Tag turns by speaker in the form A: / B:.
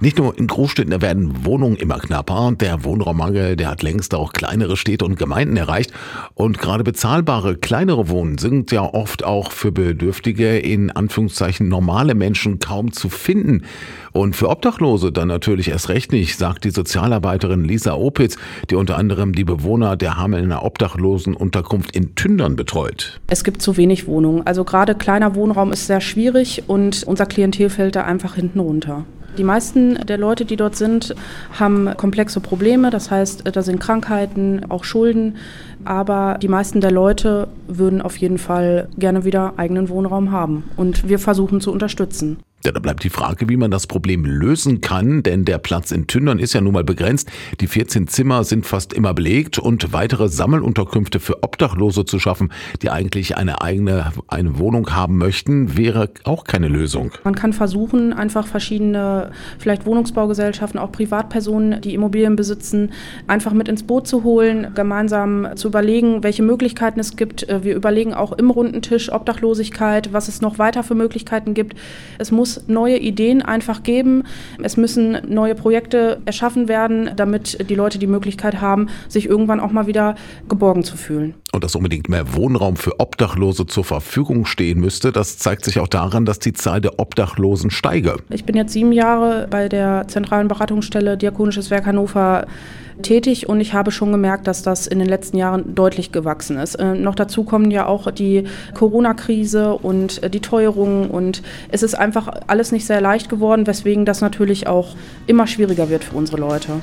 A: Nicht nur in Großstädten werden Wohnungen immer knapper. Der Wohnraummangel, der hat längst auch kleinere Städte und Gemeinden erreicht. Und gerade bezahlbare kleinere Wohnen sind ja oft auch für Bedürftige in Anführungszeichen normale Menschen kaum zu finden. Und für Obdachlose dann natürlich erst recht nicht, sagt die Sozialarbeiterin Lisa Opitz, die unter anderem die Bewohner der Hamelner Obdachlosenunterkunft in Tündern betreut.
B: Es gibt zu wenig Wohnungen. Also gerade kleiner Wohnraum ist sehr schwierig und unser Klientel fällt da einfach hinten runter. Die meisten der Leute, die dort sind, haben komplexe Probleme. Das heißt, da sind Krankheiten, auch Schulden. Aber die meisten der Leute würden auf jeden Fall gerne wieder eigenen Wohnraum haben. Und wir versuchen zu unterstützen.
A: Ja, da bleibt die Frage, wie man das Problem lösen kann, denn der Platz in Tündern ist ja nun mal begrenzt. Die 14 Zimmer sind fast immer belegt und weitere Sammelunterkünfte für Obdachlose zu schaffen, die eigentlich eine eigene eine Wohnung haben möchten, wäre auch keine Lösung.
B: Man kann versuchen, einfach verschiedene, vielleicht Wohnungsbaugesellschaften, auch Privatpersonen, die Immobilien besitzen, einfach mit ins Boot zu holen, gemeinsam zu überlegen, welche Möglichkeiten es gibt. Wir überlegen auch im runden Tisch Obdachlosigkeit, was es noch weiter für Möglichkeiten gibt. Es muss neue Ideen einfach geben. Es müssen neue Projekte erschaffen werden, damit die Leute die Möglichkeit haben, sich irgendwann auch mal wieder geborgen zu fühlen.
A: Und dass unbedingt mehr Wohnraum für Obdachlose zur Verfügung stehen müsste, das zeigt sich auch daran, dass die Zahl der Obdachlosen steige.
B: Ich bin jetzt sieben Jahre bei der zentralen Beratungsstelle Diakonisches Werk Hannover tätig und ich habe schon gemerkt, dass das in den letzten Jahren deutlich gewachsen ist. Äh, noch dazu kommen ja auch die Corona-Krise und äh, die Teuerungen und es ist einfach alles nicht sehr leicht geworden, weswegen das natürlich auch immer schwieriger wird für unsere Leute.